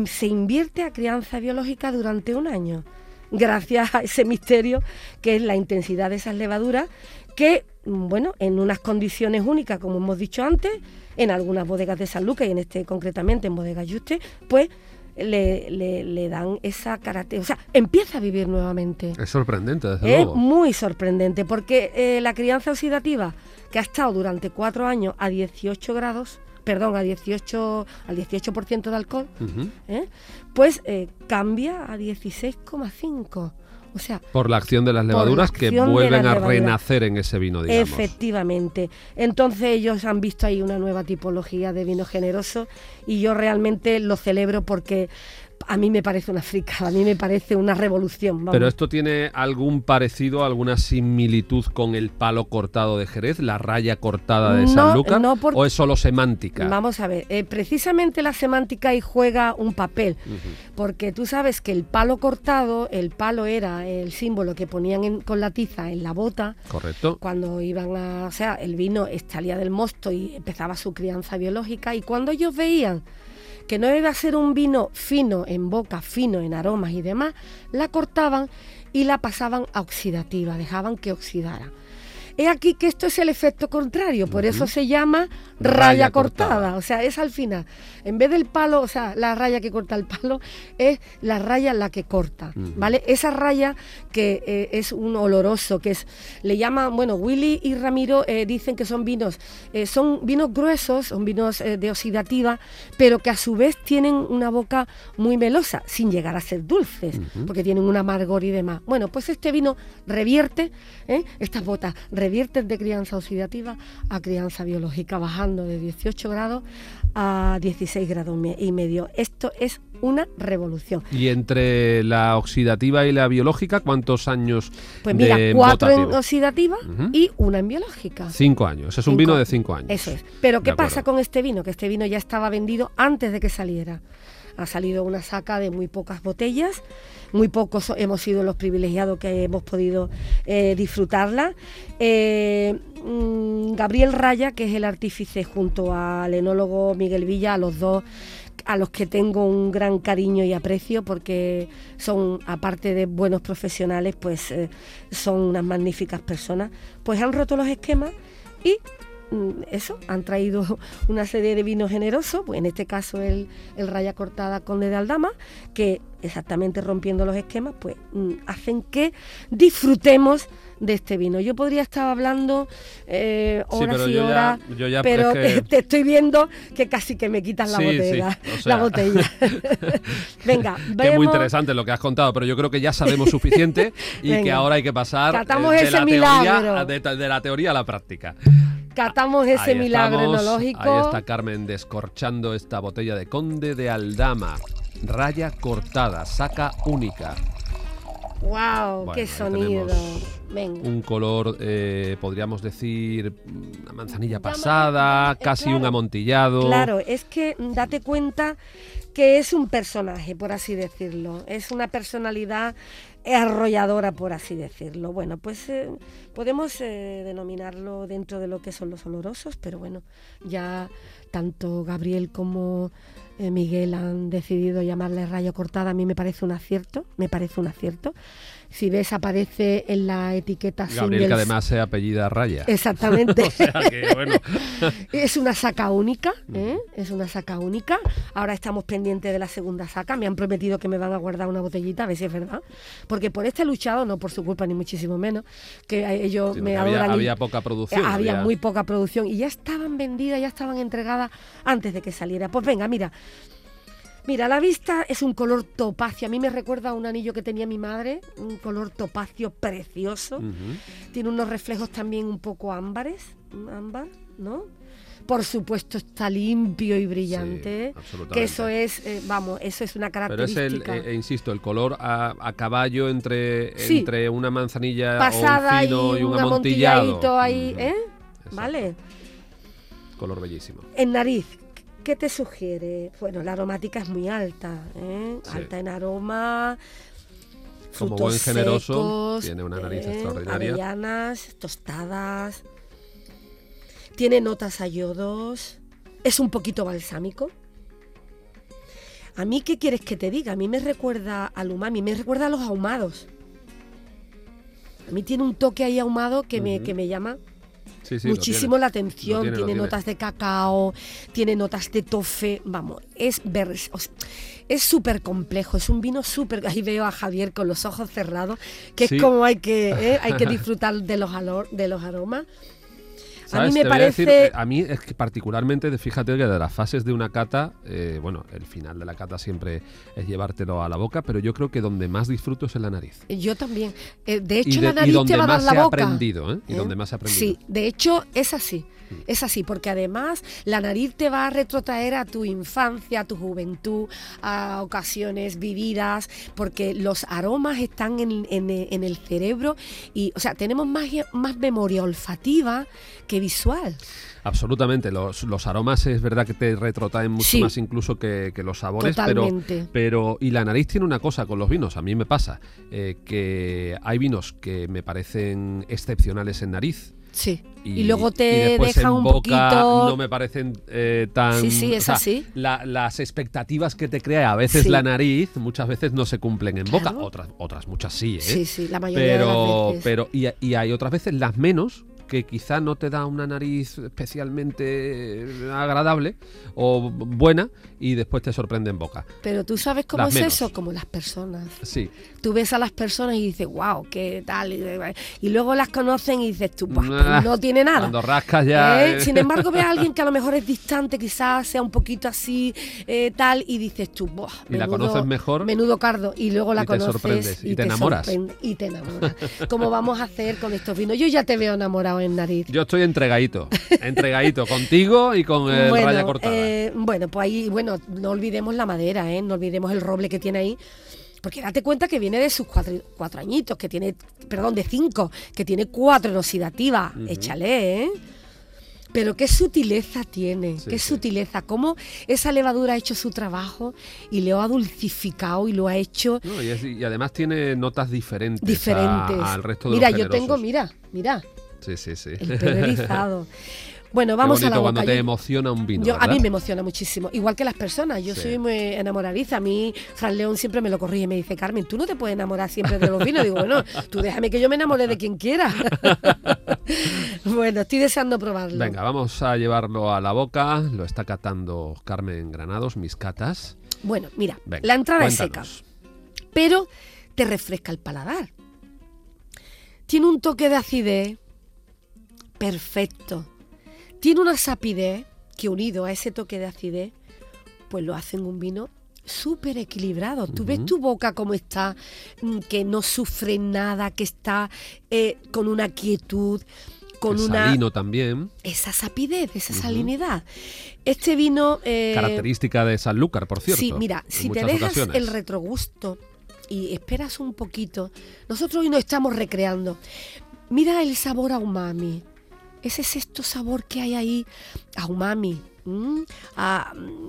se invierte a crianza biológica durante un año gracias a ese misterio que es la intensidad de esas levaduras que, bueno, en unas condiciones únicas, como hemos dicho antes, en algunas bodegas de San Lucas y en este concretamente en Bodega Juste, pues le, le, le, dan esa característica, o sea, empieza a vivir nuevamente. Es sorprendente, desde es luego. muy sorprendente, porque eh, la crianza oxidativa, que ha estado durante cuatro años a 18 grados, perdón, a 18, al 18% de alcohol, uh -huh. ¿eh? pues eh, cambia a 16,5%. O sea, por la acción de las levaduras que vuelven a levaduras. renacer en ese vino, digamos. Efectivamente. Entonces ellos han visto ahí una nueva tipología de vino generoso y yo realmente lo celebro porque a mí me parece una frica, a mí me parece una revolución. Vamos. Pero esto tiene algún parecido, alguna similitud con el palo cortado de Jerez, la raya cortada de no, Sanlúcar, no porque, o es solo semántica. Vamos a ver, eh, precisamente la semántica ahí juega un papel, uh -huh. porque tú sabes que el palo cortado, el palo era el símbolo que ponían en, con la tiza en la bota. Correcto. Cuando iban a, o sea, el vino salía del mosto y empezaba su crianza biológica y cuando ellos veían que no iba a ser un vino fino en boca, fino en aromas y demás, la cortaban y la pasaban a oxidativa, dejaban que oxidara. He aquí que esto es el efecto contrario, por eso se llama raya, raya cortada. cortada. o sea, es al final. En vez del palo, o sea, la raya que corta el palo, es la raya la que corta, uh -huh. ¿vale? Esa raya que eh, es un oloroso, que es, le llaman, bueno, Willy y Ramiro eh, dicen que son vinos, eh, son vinos gruesos, son vinos de oxidativa, pero que a su vez tienen una boca muy melosa, sin llegar a ser dulces, uh -huh. porque tienen un amargor y demás. Bueno, pues este vino revierte, estas botas revierten de crianza oxidativa a crianza biológica, bajando de 18 grados a 16 grados y medio. Esto es una revolución. ¿Y entre la oxidativa y la biológica cuántos años? Pues mira, de cuatro en oxidativa uh -huh. y una en biológica. Cinco años, es un cinco. vino de cinco años. Eso es. Pero ¿qué pasa con este vino? Que este vino ya estaba vendido antes de que saliera. Ha salido una saca de muy pocas botellas, muy pocos hemos sido los privilegiados que hemos podido eh, disfrutarla. Eh, mmm, Gabriel Raya, que es el artífice, junto al enólogo Miguel Villa, a los dos a los que tengo un gran cariño y aprecio porque son, aparte de buenos profesionales, pues eh, son unas magníficas personas, pues han roto los esquemas y mm, eso, han traído una serie de vinos generosos, pues en este caso el, el Raya Cortada Conde de Aldama, que exactamente rompiendo los esquemas, pues mm, hacen que disfrutemos de este vino. Yo podría estar hablando eh, horas sí, y horas, ya, ya, pero es que... te estoy viendo que casi que me quitas la sí, botella. Sí, o sea... La botella. Venga, vemos... que muy interesante lo que has contado, pero yo creo que ya sabemos suficiente y Venga. que ahora hay que pasar eh, de, ese la milagro. teoría, de, de, la teoría a la práctica. Catamos ese ahí milagro estamos, enológico. Ahí está Carmen descorchando esta botella de Conde de Aldama. Raya cortada, saca única. ¡Wow! Bueno, ¡Qué sonido! Venga. Un color, eh, podríamos decir, una manzanilla pasada, casi claro, un amontillado. Claro, es que date cuenta que es un personaje, por así decirlo. Es una personalidad arrolladora, por así decirlo. Bueno, pues eh, podemos eh, denominarlo dentro de lo que son los olorosos, pero bueno, ya tanto Gabriel como eh, Miguel han decidido llamarle rayo cortada, a mí me parece un acierto, me parece un acierto. Si ves, aparece en la etiqueta Gabriel, que además se apellida Raya. Exactamente. o sea que, bueno. es una saca única, ¿eh? Es una saca única. Ahora estamos pendientes de la segunda saca. Me han prometido que me van a guardar una botellita, a ver si es verdad. Porque por este luchado, no por su culpa ni muchísimo menos, que ellos Sino me que había, y- había poca producción. había muy poca producción y ya estaban vendidas, ya estaban entregadas antes de que saliera. Pues venga, mira. Mira, la vista es un color topacio. A mí me recuerda a un anillo que tenía mi madre, un color topacio precioso. Tiene unos reflejos también un poco ámbares, ámbar, ¿no? Por supuesto está limpio y brillante, que eso es, eh, vamos, eso es una Pero es el, característica. eh, eh, insisto, el color a, a caballo entre, Sí. entre una manzanilla pasada o un fino y y un un amontillado. ahí, ¿eh? exacto. ¿Vale? Color bellísimo. En nariz, ¿qué te sugiere? Bueno, la aromática es muy alta, ¿eh? Sí. Alta en aroma. Como buen generoso, secos, tiene una nariz ¿eh? extraordinaria. Avellanas, tostadas. Tiene notas a yodos. Es un poquito balsámico. A mí, ¿qué quieres que te diga? A mí me recuerda al umami, me recuerda a los ahumados. A mí tiene un toque ahí ahumado que, me, que me llama Sí, sí, lo muchísimo tiene. la atención. Tiene, notas de cacao, tiene notas de tofe. Vamos, es ver, o sea, es súper complejo. Es un vino súper. Ahí veo a Javier con los ojos cerrados, que Sí. es como hay que, ¿eh? hay que disfrutar de los, alor- de los aromas. A mí me Te voy a decir, parece. eh, a mí es que particularmente, fíjate que de las fases de una cata, eh, bueno, el final de la cata siempre es llevártelo a la boca, pero yo creo que donde más disfruto es en la nariz. Yo también. Eh, de hecho, de- la nariz te va a dar más la boca. aprendido, ¿eh? Y donde más se ha aprendido. Sí, de hecho es así. Es así, porque además la nariz te va a retrotraer a tu infancia, a tu juventud, a ocasiones vividas, porque los aromas están en, en- en el cerebro y, o sea, tenemos más, más memoria olfativa que visual. Absolutamente, los, los aromas es verdad que te retrotraen mucho Sí. más incluso que, que los sabores, Totalmente. pero pero y la nariz tiene una cosa con los vinos, a mí me pasa eh, que hay vinos que me parecen excepcionales en nariz. Sí. Y, Y, luego y te después deja en un boca poquito. no me parecen eh, tan Sí, sí, es o sea, así. la- las expectativas que te crea a veces Sí. la nariz muchas veces no se cumplen en boca otras otras muchas sí ¿eh? Sí, sí, la mayoría de las veces. pero y, y hay otras veces las menos que quizá no te da una nariz especialmente agradable o buena y después te sorprende en boca. Pero tú sabes cómo Las es menos. eso, como las personas. Sí. Tú ves a las personas y dices, wow, qué tal. Y, luego las conocen y dices, tú, "Buah, Ah, pues no tiene nada. Cuando rascas ya. ¿Eh? eh. Sin embargo, ves a alguien que a lo mejor es distante, quizás sea un poquito así, eh, tal, y dices tú, "Buah, Y la menudo- conoces mejor. Menudo cardo. Y luego la y te conoces sorprendes, y te te enamoras. y te enamoras. ¿Cómo vamos a hacer con estos vinos? Yo ya te veo enamorado en nariz. Yo estoy entregadito, entregadito contigo y con el bueno, raya cortada. eh, bueno, pues ahí, bueno, no olvidemos la madera, ¿eh? no olvidemos el roble que tiene ahí. Porque date cuenta que viene de sus cuatro, cuatro añitos, que tiene, perdón, de cinco, que tiene cuatro en oxidativa. Échale, ¿eh? Pero qué sutileza tiene, Sí, qué sí. sutileza, cómo esa levadura ha hecho su trabajo y lo ha dulcificado y lo ha hecho No, y, es- y además tiene notas diferentes, a- diferentes. al resto de mira, los yo tengo, mira, mira, Sí, sí, sí. el pelo erizado. Bueno, Qué vamos a la cuando boca. te Yo- emociona un vino. Yo, a mí me emociona muchísimo, igual que las personas. Yo Sí. soy muy enamoradiza. A mí, Fran León siempre me lo corrige y me dice, Carmen, tú no te puedes enamorar siempre de los vinos. Digo, bueno, tú déjame que yo me enamore de quien quiera. bueno, estoy deseando probarlo. Venga, vamos a llevarlo a la boca. Lo está catando Carmen Granados, mis catas. Bueno, mira, Venga, la entrada es seca, pero te refresca el paladar. Tiene un toque de acidez perfecto. Tiene una sapidez que unido a ese toque de acidez, pues lo hacen un vino súper equilibrado. Tú ves tu boca como está, mm, que no sufre nada, que está eh, con una quietud, con El una... salino también, Esa sapidez, esa salinidad. Este vino... eh, característica de Sanlúcar, por cierto. Sí, mira, si te dejas ocasiones. el retrogusto y esperas un poquito, nosotros hoy nos estamos recreando. Mira el sabor a umami. Ese sexto sabor que hay ahí a umami.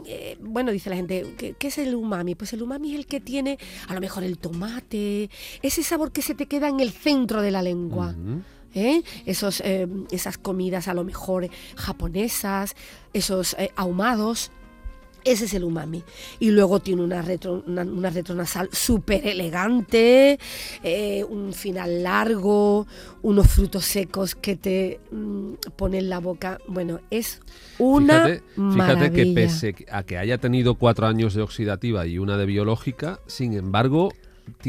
eh, bueno, dice la gente, ¿qué, qué es el umami? Pues el umami es el que tiene a lo mejor el tomate, ese sabor que se te queda en el centro de la lengua. ¿eh? Esos, eh, esas comidas a lo mejor japonesas, esos eh, ahumados. Ese es el umami. Y luego tiene una, retro, una, una retronasal súper elegante, eh, un final largo, unos frutos secos que te mm, ponen la boca. Bueno, es una Fíjate, maravilla. fíjate que pese a que haya tenido cuatro años de oxidativa y una de biológica, sin embargo,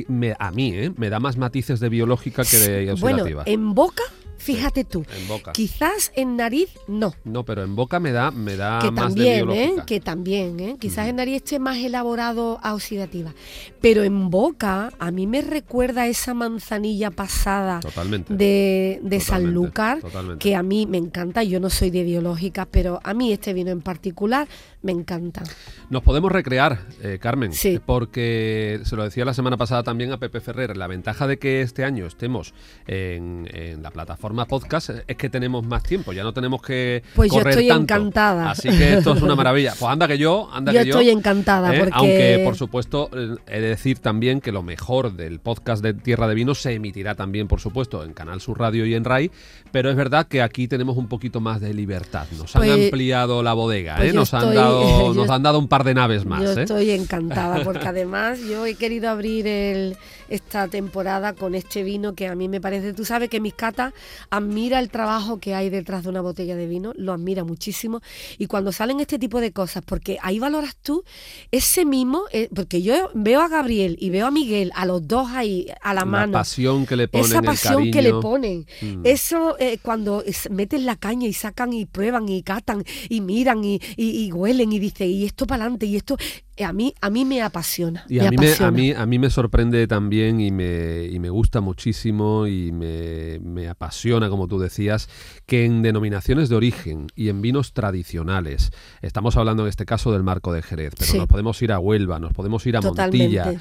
me- a mí ¿eh? me da más matices de biológica que de Bueno, oxidativa. en boca, fíjate tú. en boca. Quizás en nariz no. No, pero en boca me da, me da que más de también, ¿eh? biológica. que también, ¿eh? quizás en nariz esté más elaborado a oxidativa, pero en boca a mí me recuerda esa manzanilla pasada Totalmente. de, de Sanlúcar, que a mí me encanta, yo no soy de biológica, pero a mí este vino en particular me encanta. Nos podemos recrear, eh, Carmen, Sí. porque se lo decía la semana pasada también a Pepe Ferrer, la ventaja de que este año estemos en, en la plataforma podcast es que tenemos más tiempo, ya no tenemos que Pues yo estoy tanto. encantada. Así que esto es una maravilla. Pues anda que yo, anda Yo que yo. estoy encantada ¿eh? porque- Aunque, por supuesto, eh, he de decir también que lo mejor del podcast de Tierra de Vinos se emitirá también, por supuesto, en Canal Sur Radio y en RAI, pero es verdad que aquí tenemos un poquito más de libertad. Nos han Pues- ampliado la bodega, pues ¿eh? yo nos, han estoy- dado, nos han dado un par de naves más. Yo ¿eh? estoy encantada porque además yo he querido abrir el- esta temporada con este vino que a mí me parece, tú sabes que mis catas admira el trabajo que hay detrás de una botella de vino, lo admira muchísimo y cuando salen este tipo de cosas, porque ahí valoras tú ese mismo, eh, porque yo veo a Gabriel y veo a Miguel, a los dos ahí a la, La mano. pasión que le ponen, Esa el pasión que le ponen. Mm. Eso eh, cuando es- meten la caña y sacan y prueban y catan y miran y, y- y huelen y dicen, y esto para adelante y esto, eh, a mí, a mí me apasiona. Y me a mí me, a, mí, a mí me sorprende también y me, y me gusta muchísimo y me, me apasiona, como tú decías, que en denominaciones de origen y en vinos tradicionales, estamos hablando en este caso del marco de Jerez, pero Sí. nos podemos ir a Huelva, nos podemos ir a Totalmente. Montilla,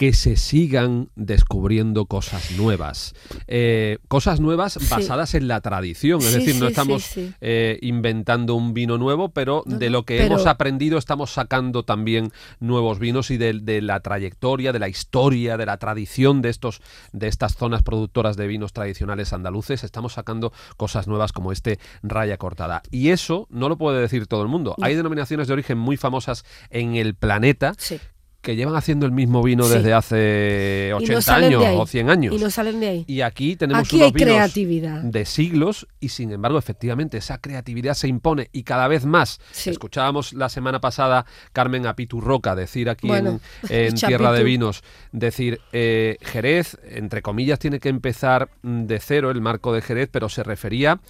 que se sigan descubriendo cosas nuevas. Eh, cosas nuevas Sí. basadas en la tradición, es Sí, decir, no sí, estamos eh, inventando un vino nuevo, pero No, de lo que pero- hemos aprendido estamos sacando también nuevos vinos y de, de la trayectoria, de la historia, de la tradición de estos de estas zonas productoras de vinos tradicionales andaluces, estamos sacando cosas nuevas como este Raya Cortada. Y eso no lo puede decir todo el mundo. Hay denominaciones de origen muy famosas en el planeta Sí. Que llevan haciendo el mismo vino Sí. desde hace Y no 80 salen de años o 100 años. Y no salen de ahí. Y aquí tenemos Aquí unos hay vinos creatividad. de siglos y sin embargo efectivamente esa creatividad se impone y cada vez más. Sí. Escuchábamos la semana pasada Carmen Apitu Roca decir aquí Bueno, en. Tierra de Vinos, decir eh, Jerez, entre comillas, tiene que empezar mm, de cero el marco de Jerez, pero se refería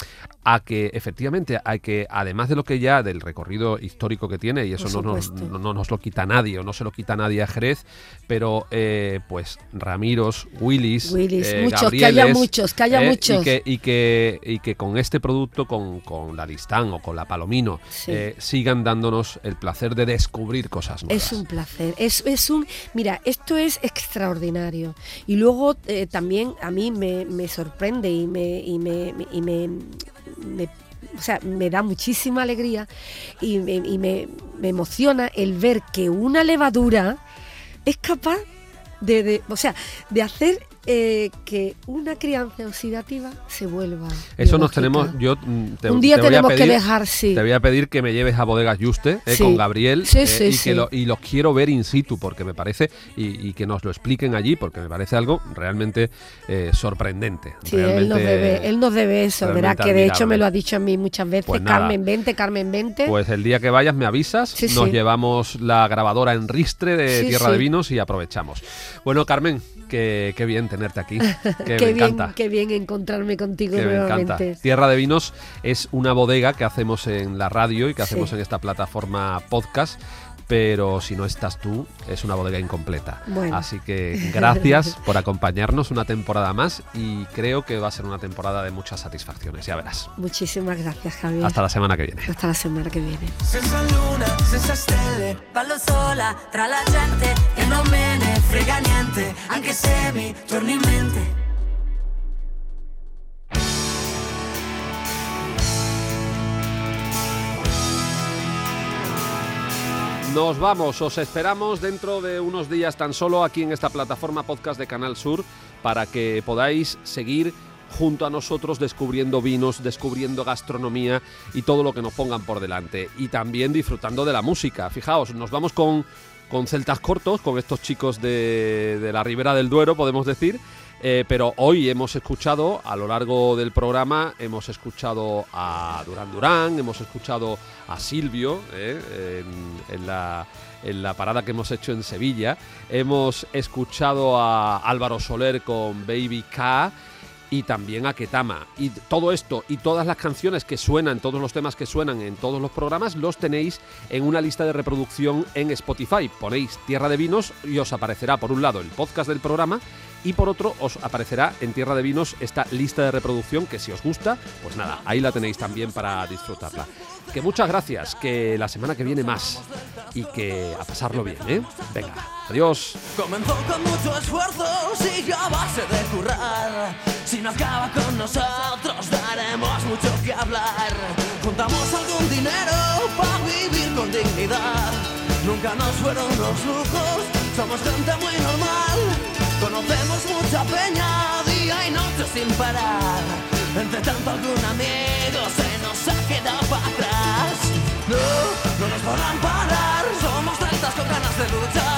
a que efectivamente hay que, además de lo que ya del recorrido histórico que tiene, y eso no no, no nos lo quita nadie o no se lo quita nadie a Jerez, pero eh, pues Ramiros, Willis, Willis, eh, muchos, que haya muchos, que haya eh, muchos. Y que, y, que, y que con este producto, con, con la Listán o con la Palomino, Sí. eh, sigan dándonos el placer de descubrir cosas nuevas. Es un placer, es, es un... Mira, esto es extraordinario. Y luego eh, también a mí me, me sorprende y me... Y me, y me- me- o sea, me da muchísima alegría y, me, me- me emociona el ver que una levadura es capaz de, de- o sea, de hacer eh, que una crianza oxidativa se vuelva. Eso nos tenemos. Yo mm, te, Un día te tenemos que dejar, sí. Te voy a pedir que me lleves a Bodegas Juste eh, Sí. con Gabriel Sí, eh, y, sí. que lo- y los quiero ver in situ porque me parece y, y que nos lo expliquen allí porque me parece algo realmente sorprendente. Sí, él nos debe, él nos debe eso, verá que de hecho me lo ha dicho a mí muchas veces, Pues. Carmen, vente, Carmen, vente. Pues el día que vayas me avisas, nos llevamos la grabadora en ristre de Tierra de Vinos y aprovechamos. Bueno, Carmen, que, qué bien tenerte aquí, que qué me bien, encanta. qué bien encontrarme contigo que me encanta. Tierra de Vinos es una bodega que hacemos en la radio y que hacemos Sí. en esta plataforma podcast. Pero si no estás tú, es una bodega incompleta. Bueno. Así que gracias por acompañarnos una temporada más y creo que va a ser una temporada de muchas satisfacciones, ya verás. Muchísimas gracias, Javier. Hasta la semana que viene. Hasta la semana que viene. Mente Nos vamos, os esperamos dentro de unos días tan solo aquí en esta plataforma podcast de Canal Sur para que podáis seguir junto a nosotros descubriendo vinos, descubriendo gastronomía y todo lo que nos pongan por delante. Y también disfrutando de la música. Fijaos, nos vamos con, con celtas cortos, con estos chicos de, la Ribera del Duero, podemos decir. Eh, pero hoy hemos escuchado, a lo largo del programa, hemos escuchado a Durán Durán, hemos escuchado a Silvio eh, en, en la, en la parada que hemos hecho en Sevilla, hemos escuchado a Álvaro Soler con Baby K y también a Ketama. Y todo esto y todas las canciones que suenan, todos los temas que suenan en todos los programas, los tenéis en una lista de reproducción en Spotify. Ponéis Tierra de Vinos y os aparecerá por un lado el podcast del programa y por otro os aparecerá en Tierra de Vinos esta lista de reproducción que si os gusta, pues nada, ahí la tenéis también para disfrutarla. Que muchas gracias, que la semana que viene más y que a pasarlo bien, ¿eh? Venga, adiós. Comenzó con mucho esfuerzo, sigue a base de currar. Si no acaba con nosotros, daremos mucho que hablar. Juntamos algún dinero para vivir con dignidad. Nunca nos fueron los lujos, somos gente muy normal. Conocemos mucha peña, día y noche sin parar. Entre tanto algún amigo se nos ha quedado para atrás. No, no nos podrán parar, somos celtas con ganas de luchar.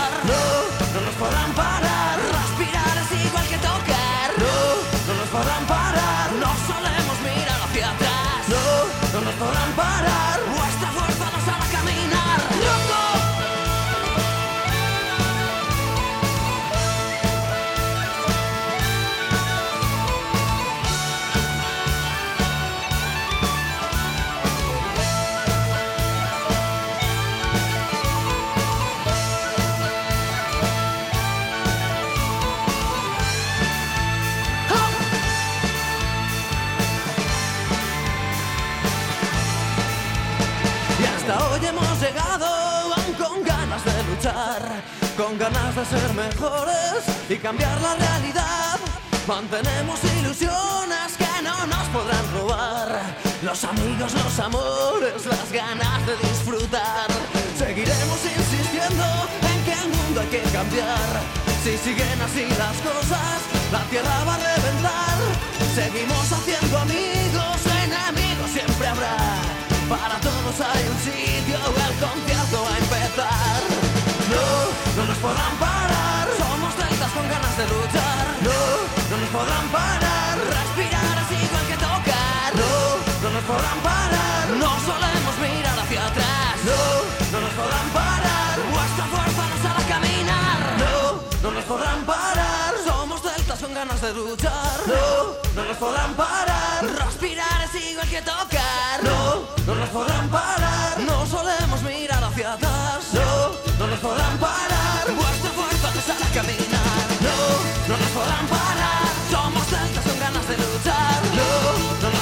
Ganas de ser mejores y cambiar la realidad. Mantenemos ilusiones que no nos podrán robar. Los amigos, los amores, las ganas de disfrutar. Seguiremos insistiendo en que el mundo hay que cambiar. Si siguen así las cosas, la tierra va a reventar. Seguimos haciendo amigos, enemigos siempre habrá. Ganas de luchar. No, no nos podrán parar, respirar es igual que tocar. No, no nos podrán parar, no solemos mirar hacia atrás. No, no nos podrán parar, vuestra fuerza nos hará caminar. No, no nos podrán parar, somos celtas con ganas de luchar. No, no nos